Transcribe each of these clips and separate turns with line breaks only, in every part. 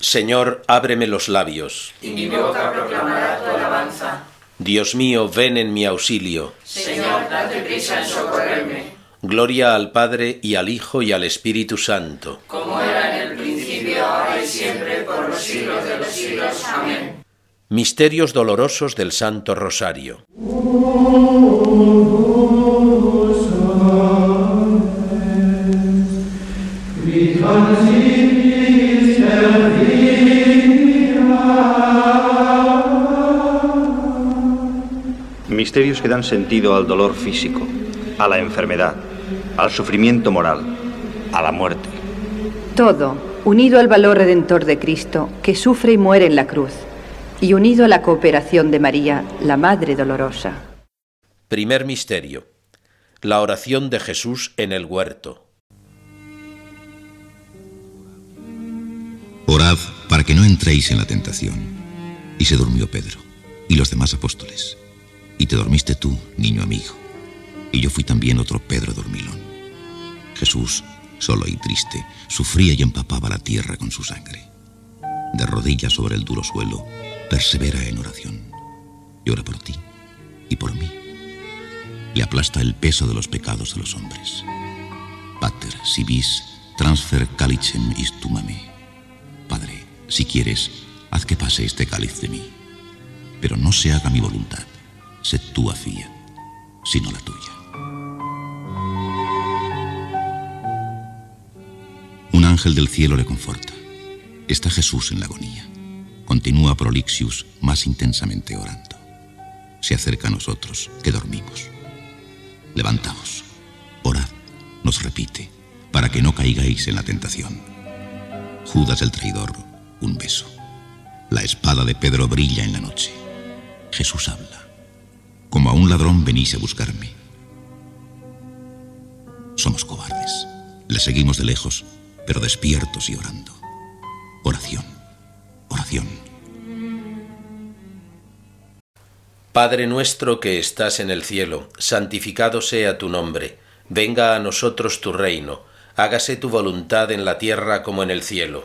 Señor, ábreme los labios.
Y mi boca proclamará tu alabanza.
Dios mío, ven en mi auxilio.
Señor, date prisa en socorrerme.
Gloria al Padre y al Hijo y al Espíritu Santo.
Como era en el principio, ahora y siempre, por los siglos de los siglos. Amén.
Misterios dolorosos del Santo Rosario.
misterios que dan sentido al dolor físico, a la enfermedad, al sufrimiento moral, a la muerte.
Todo, unido al valor redentor de Cristo, que sufre y muere en la cruz, y unido a la cooperación de María, la Madre Dolorosa.
Primer misterio. La oración de Jesús en el huerto.
Orad para que no entréis en la tentación. Y se durmió Pedro y los demás apóstoles. Y te dormiste tú, niño amigo. Y yo fui también otro Pedro dormilón. Jesús, solo y triste, sufría y empapaba la tierra con su sangre. De rodillas sobre el duro suelo, persevera en oración. Llora por ti y por mí. Le aplasta el peso de los pecados de los hombres. Pater, si vis, transfer calicem istumame. Padre, si quieres, haz que pase este cáliz de mí. Pero no se haga mi voluntad, sed tu afía, sino la tuya. Un ángel del cielo le conforta. Está Jesús en la agonía. Continúa Prolixius más intensamente orando. Se acerca a nosotros, que dormimos. Levantaos, orad, nos repite, para que no caigáis en la tentación. Judas el traidor, un beso. La espada de Pedro brilla en la noche. Jesús habla. Como a un ladrón venís a buscarme. Somos cobardes. Le seguimos de lejos, pero despiertos y orando. Oración, oración.
Padre nuestro que estás en el cielo, santificado sea tu nombre. Venga a nosotros tu reino. Hágase tu voluntad en la tierra como en el cielo.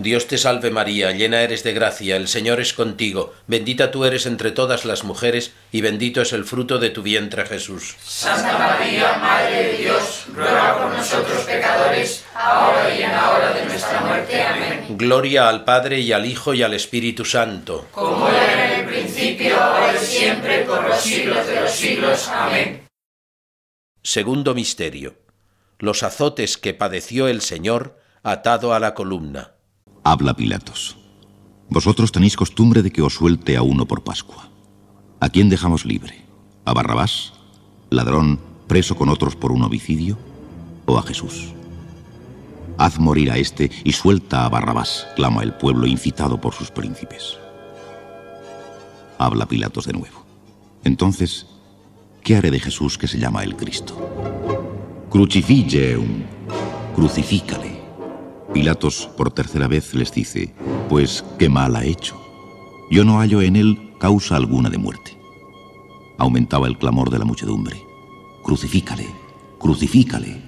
Dios te salve María, llena eres de gracia, el Señor es contigo, bendita tú eres entre todas las mujeres, y bendito es el fruto de tu vientre Jesús.
Santa María, Madre de Dios, ruega por nosotros pecadores, ahora y en la hora de nuestra muerte. Amén.
Gloria al Padre y al Hijo y al Espíritu Santo.
Como era en el principio, ahora y siempre, por los siglos de los siglos. Amén.
Segundo Misterio. Los azotes que padeció el Señor atado a la columna.
Habla Pilatos. Vosotros tenéis costumbre de que os suelte a uno por Pascua. ¿A quién dejamos libre? ¿A Barrabás? ¿Ladrón preso con otros por un homicidio? ¿O a Jesús? Haz morir a este y suelta a Barrabás, clama el pueblo incitado por sus príncipes. Habla Pilatos de nuevo. Entonces, ¿qué haré de Jesús que se llama el Cristo? un, crucifícale. Pilatos por tercera vez les dice, pues qué mal ha hecho. Yo no hallo en él causa alguna de muerte. Aumentaba el clamor de la muchedumbre. Crucifícale, crucifícale.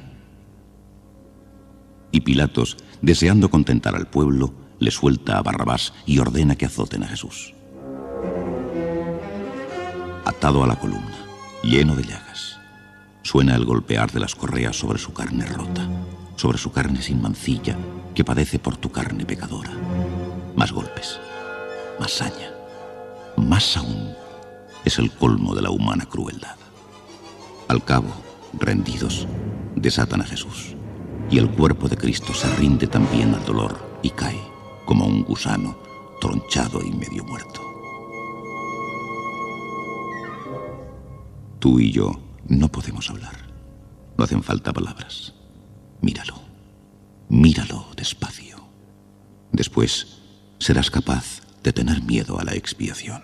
Y Pilatos, deseando contentar al pueblo, le suelta a Barrabás y ordena que azoten a Jesús. Atado a la columna, lleno de llagas, suena el golpear de las correas sobre su carne rota sobre su carne sin mancilla, que padece por tu carne pecadora. Más golpes, más saña, más aún, es el colmo de la humana crueldad. Al cabo, rendidos, desatan a Jesús, y el cuerpo de Cristo se rinde también al dolor y cae, como un gusano, tronchado y medio muerto. Tú y yo no podemos hablar. No hacen falta palabras. Míralo. Míralo despacio. Después serás capaz de tener miedo a la expiación.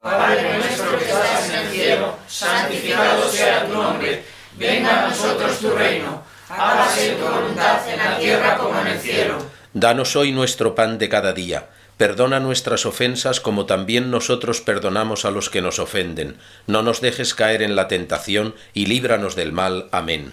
Padre nuestro que estás en el cielo, santificado sea tu nombre. Venga a nosotros tu reino. Hágase tu voluntad en la tierra como en el cielo.
Danos hoy nuestro pan de cada día. Perdona nuestras ofensas como también nosotros perdonamos a los que nos ofenden. No nos dejes caer en la tentación y líbranos del mal. Amén.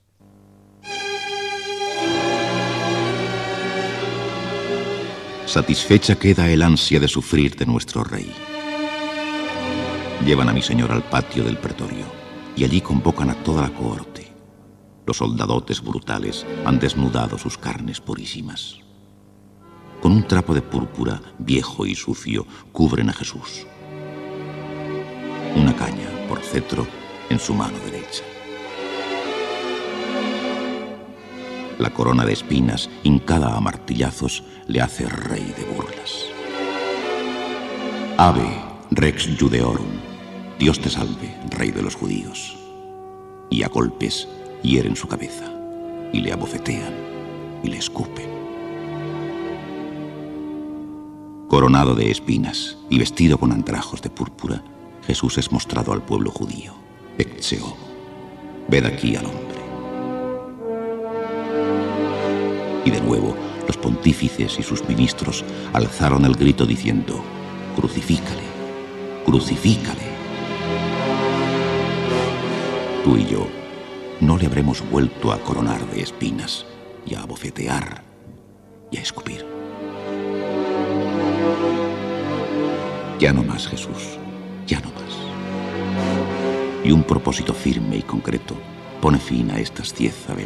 Satisfecha queda el ansia de sufrir de nuestro rey. Llevan a mi señor al patio del pretorio y allí convocan a toda la cohorte. Los soldadotes brutales han desnudado sus carnes purísimas. Con un trapo de púrpura viejo y sucio cubren a Jesús. Una caña por cetro en su mano derecha. la corona de espinas, hincada a martillazos, le hace rey de burlas. Ave, rex judeorum, Dios te salve, rey de los judíos. Y a golpes hieren su cabeza, y le abofetean, y le escupen. Coronado de espinas y vestido con andrajos de púrpura, Jesús es mostrado al pueblo judío. ve Ved aquí al hombre. los pontífices y sus ministros alzaron el grito diciendo, crucifícale, crucifícale. Tú y yo no le habremos vuelto a coronar de espinas y a bofetear y a escupir. Ya no más, Jesús, ya no más. Y un propósito firme y concreto pone fin a estas diez Ave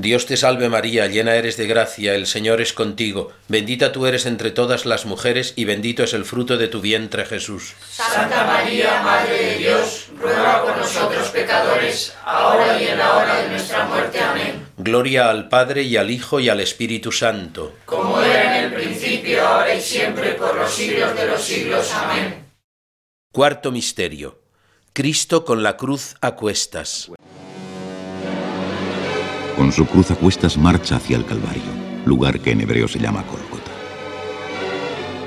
Dios te salve María, llena eres de gracia, el Señor es contigo, bendita tú eres entre todas las mujeres y bendito es el fruto de tu vientre Jesús.
Santa María, Madre de Dios, ruega por nosotros pecadores, ahora y en la hora de nuestra muerte. Amén.
Gloria al Padre y al Hijo y al Espíritu Santo.
Como era en el principio, ahora y siempre, por los siglos de los siglos. Amén.
Cuarto Misterio. Cristo con la cruz a cuestas
con su cruz a cuestas marcha hacia el Calvario, lugar que en hebreo se llama Corcota,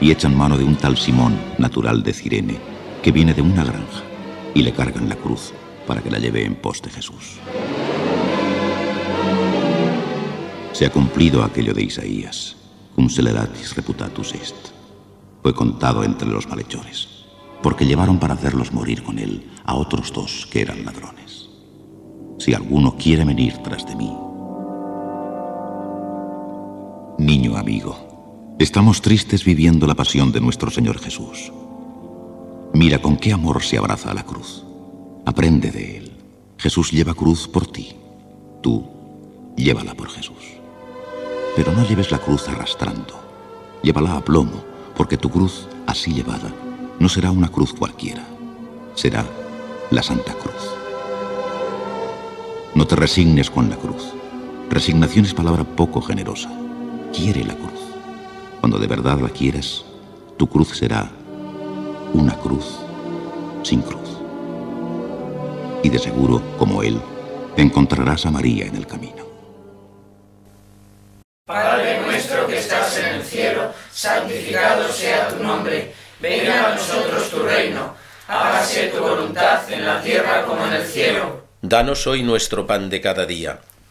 Y echan mano de un tal Simón, natural de Cirene, que viene de una granja, y le cargan la cruz para que la lleve en pos de Jesús. Se ha cumplido aquello de Isaías, cum celeratis reputatus est. Fue contado entre los malhechores, porque llevaron para hacerlos morir con él a otros dos que eran ladrones. Si alguno quiere venir tras de mí, Niño amigo, estamos tristes viviendo la pasión de nuestro Señor Jesús. Mira con qué amor se abraza a la cruz. Aprende de él. Jesús lleva cruz por ti. Tú, llévala por Jesús. Pero no lleves la cruz arrastrando. Llévala a plomo, porque tu cruz, así llevada, no será una cruz cualquiera. Será la Santa Cruz. No te resignes con la cruz. Resignación es palabra poco generosa. Quiere la cruz. Cuando de verdad la quieras, tu cruz será una cruz sin cruz. Y de seguro, como Él, encontrarás a María en el camino.
Padre nuestro que estás en el cielo, santificado sea tu nombre, venga a nosotros tu reino, hágase tu voluntad en la tierra como en el cielo.
Danos hoy nuestro pan de cada día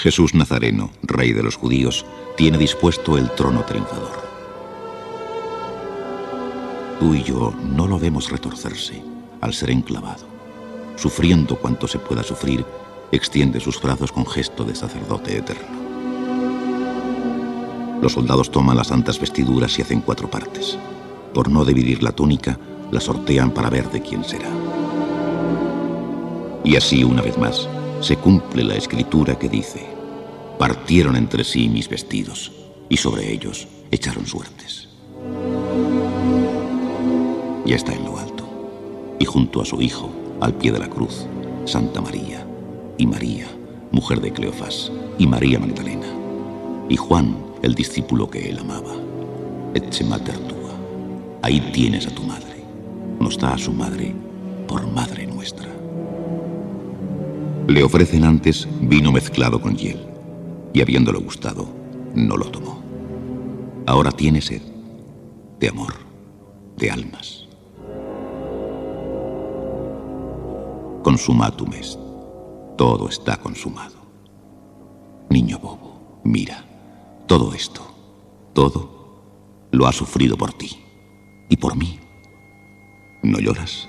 Jesús Nazareno, rey de los judíos, tiene dispuesto el trono triunfador. Tú y yo no lo vemos retorcerse al ser enclavado. Sufriendo cuanto se pueda sufrir, extiende sus brazos con gesto de sacerdote eterno. Los soldados toman las santas vestiduras y hacen cuatro partes. Por no dividir la túnica, la sortean para ver de quién será. Y así una vez más, se cumple la escritura que dice, partieron entre sí mis vestidos y sobre ellos echaron suertes. Ya está en lo alto, y junto a su hijo, al pie de la cruz, Santa María, y María, mujer de Cleofás, y María Magdalena, y Juan, el discípulo que él amaba, tua, Ahí tienes a tu madre. Nos da a su madre por madre nuestra. Le ofrecen antes vino mezclado con hiel, y habiéndolo gustado, no lo tomó. Ahora tiene sed de amor, de almas. tu mes, Todo está consumado. Niño bobo, mira, todo esto, todo, lo ha sufrido por ti y por mí. ¿No lloras?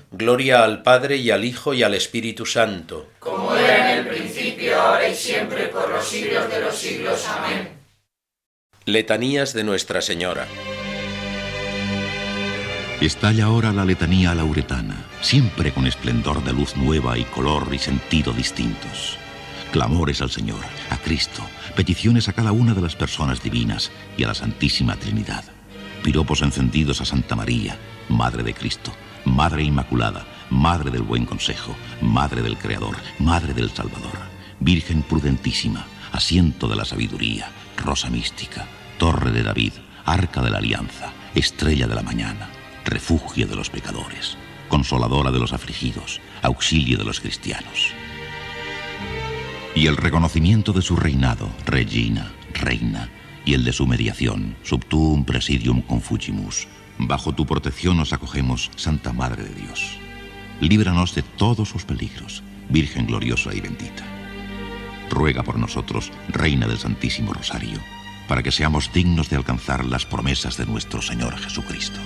Gloria al Padre y al Hijo y al Espíritu Santo.
Como era en el principio, ahora y siempre, por los siglos de los siglos. Amén.
Letanías de Nuestra Señora.
Estalla ahora la letanía lauretana, siempre con esplendor de luz nueva y color y sentido distintos. Clamores al Señor, a Cristo, peticiones a cada una de las personas divinas y a la Santísima Trinidad. Piropos encendidos a Santa María, Madre de Cristo Madre Inmaculada, Madre del Buen Consejo, Madre del Creador, Madre del Salvador, Virgen prudentísima, asiento de la sabiduría, rosa mística, torre de David, arca de la alianza, estrella de la mañana, refugio de los pecadores, consoladora de los afligidos, auxilio de los cristianos. Y el reconocimiento de su reinado, regina, reina, y el de su mediación, subtum presidium confugimus, Bajo tu protección nos acogemos, Santa Madre de Dios. Líbranos de todos sus peligros, Virgen gloriosa y bendita. Ruega por nosotros, Reina del Santísimo Rosario, para que seamos dignos de alcanzar las promesas de nuestro Señor Jesucristo.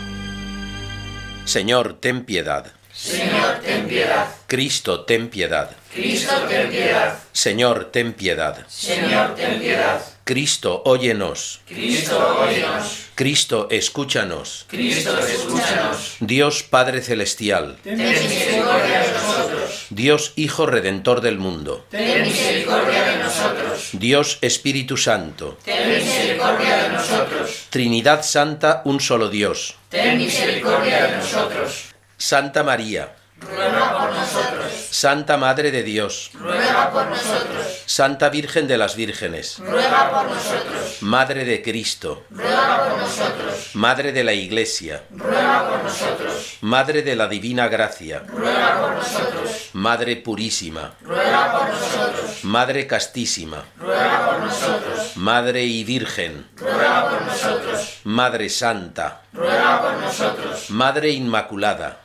Señor, ten piedad.
Señor, ten piedad.
Cristo, ten piedad.
Cristo, ten piedad.
Señor, ten piedad. Señor,
ten piedad. Cristo, óyenos. Cristo,
óyenos. Cristo,
escúchanos.
Cristo, escúchanos.
Dios Padre Celestial.
Ten misericordia de nosotros.
Dios Hijo Redentor del mundo.
Ten misericordia de nosotros.
Dios Espíritu Santo.
Ten misericordia de nosotros.
Trinidad Santa, un solo Dios.
Ten misericordia de nosotros.
Santa María. Santa Madre de Dios, Santa Virgen de las Vírgenes, Madre de Cristo, Madre de la Iglesia, Madre de la Divina Gracia, Madre Purísima, Madre Castísima, Madre y Virgen, Madre Santa, Madre Inmaculada,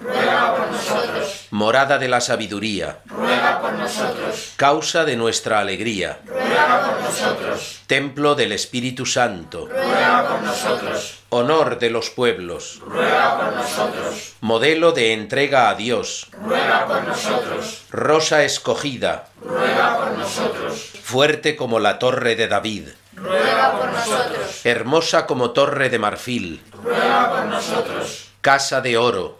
ruega por nosotros.
Morada de la sabiduría,
ruega por nosotros.
Causa de nuestra alegría,
ruega por
nosotros. Templo del Espíritu Santo,
ruega por nosotros.
Honor de los pueblos,
ruega por nosotros.
Modelo de entrega a Dios,
ruega por nosotros.
Rosa escogida,
ruega por nosotros.
Fuerte como la torre de David,
ruega por
nosotros. Hermosa como torre de marfil,
ruega por nosotros.
Casa de oro,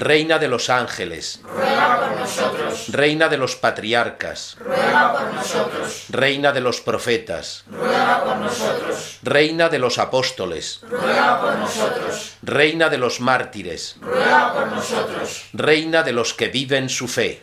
Reina de los ángeles, Reina de los patriarcas, Reina de los profetas, Reina de los apóstoles, Reina de los mártires, Reina de los que viven su fe,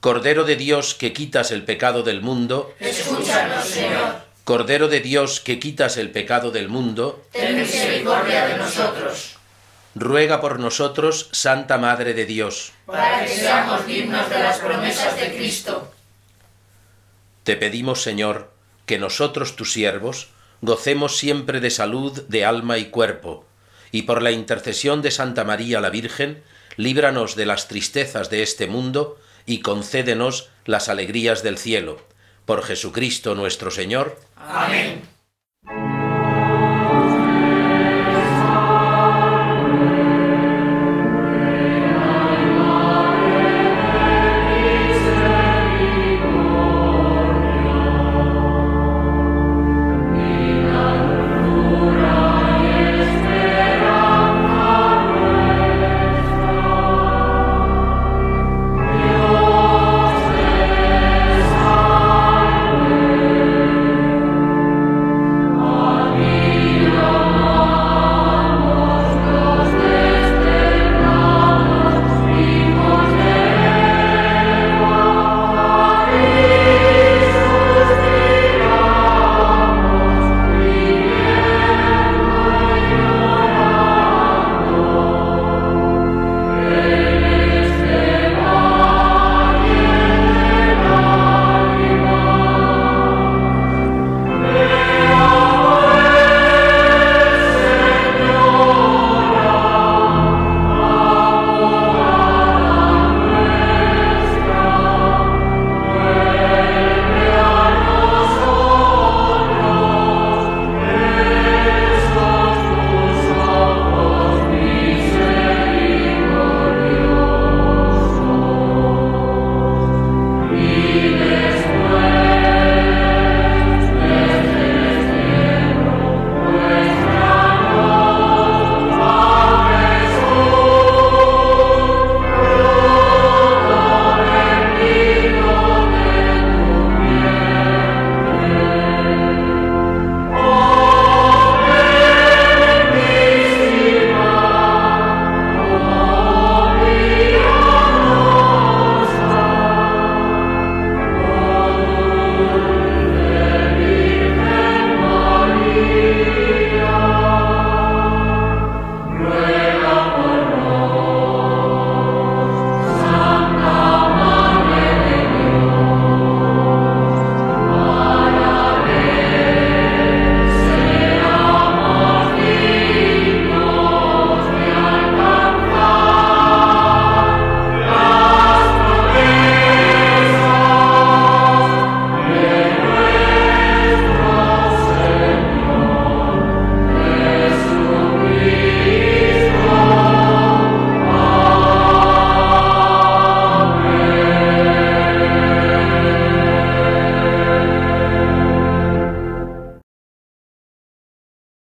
Cordero de Dios que quitas el pecado del mundo,
escúchanos, Señor.
Cordero de Dios que quitas el pecado del mundo,
ten misericordia de nosotros.
Ruega por nosotros, Santa Madre de Dios,
para que seamos dignos de las promesas de Cristo.
Te pedimos, Señor, que nosotros, tus siervos, gocemos siempre de salud de alma y cuerpo, y por la intercesión de Santa María la Virgen, líbranos de las tristezas de este mundo, y concédenos las alegrías del cielo. Por Jesucristo nuestro Señor.
Amén.